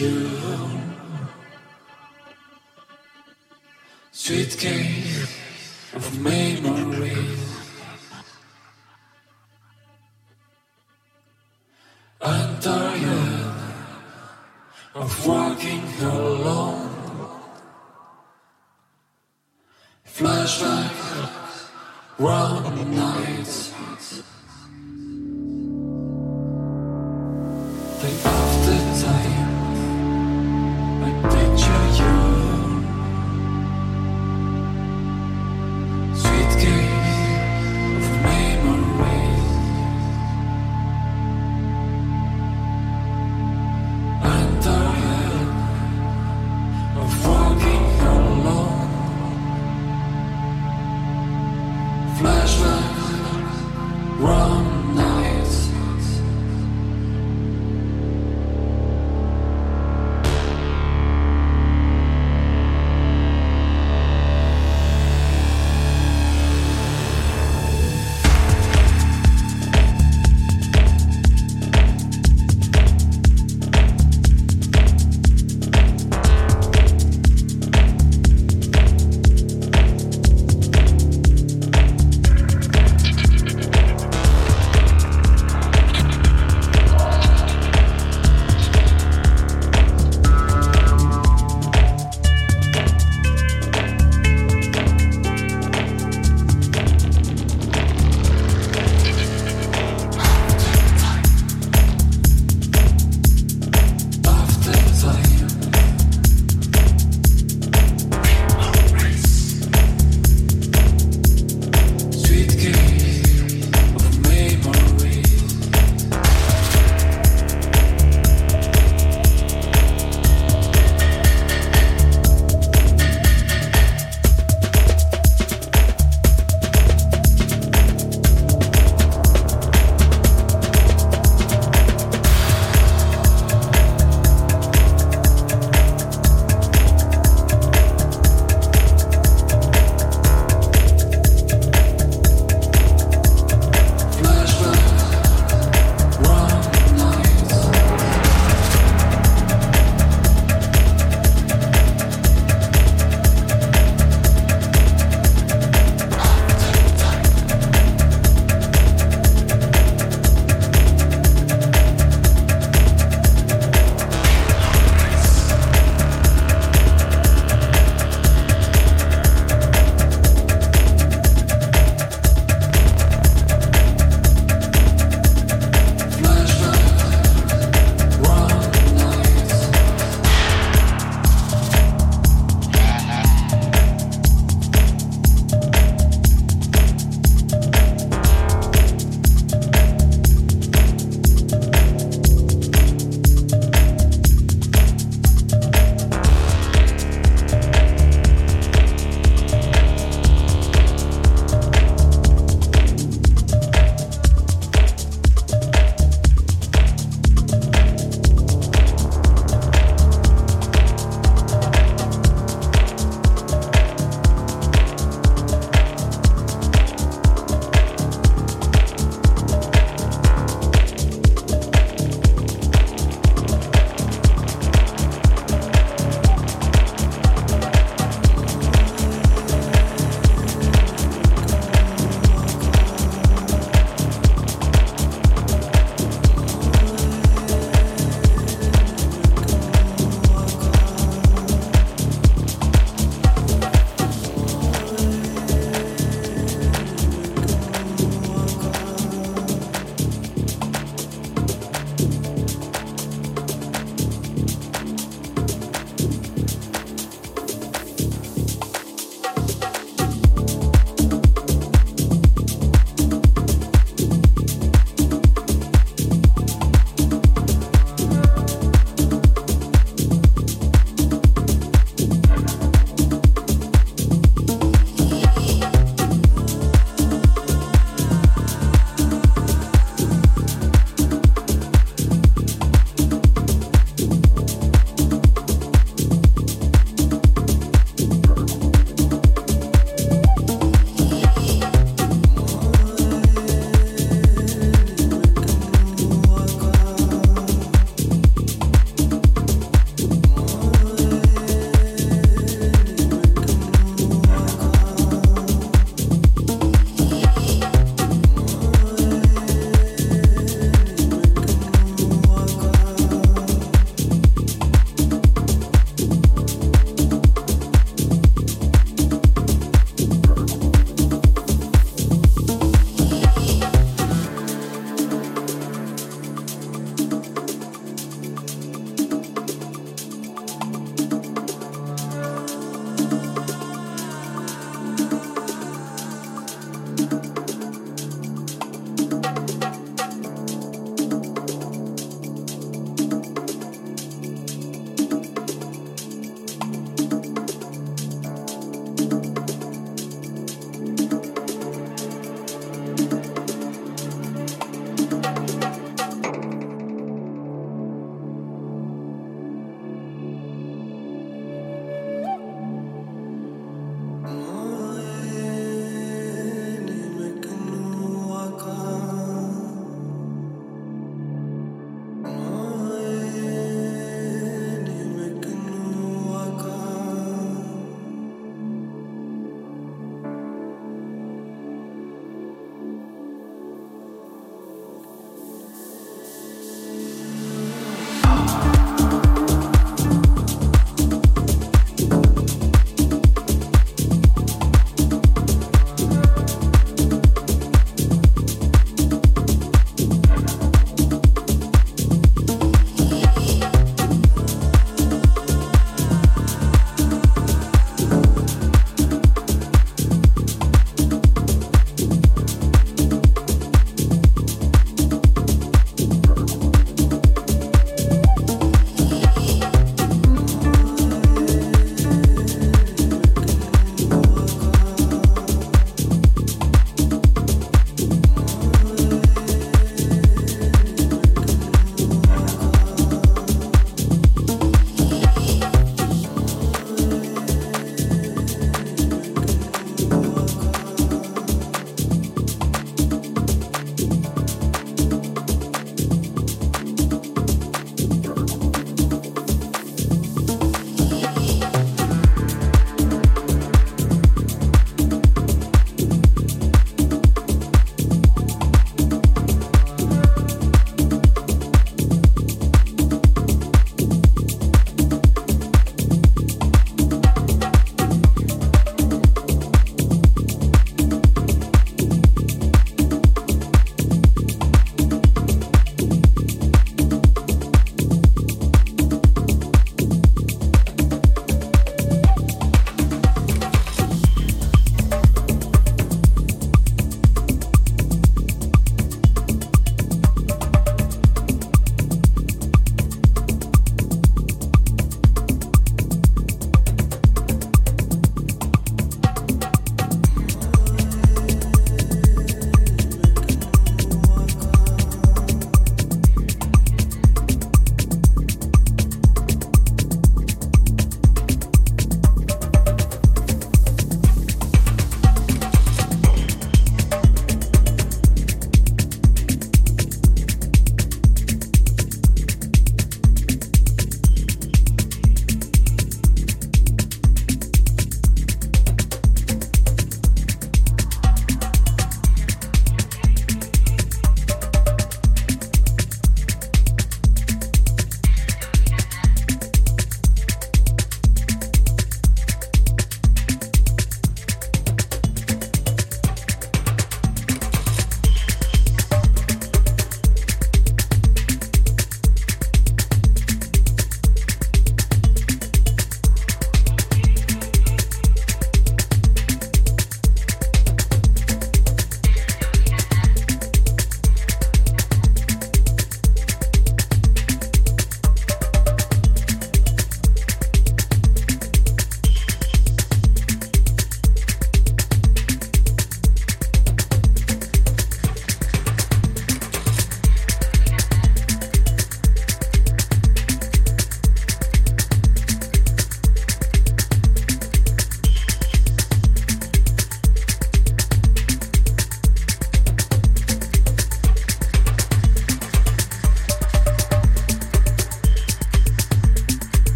You. Sweet cave of memories. I'm tired of walking alone. Flashback, round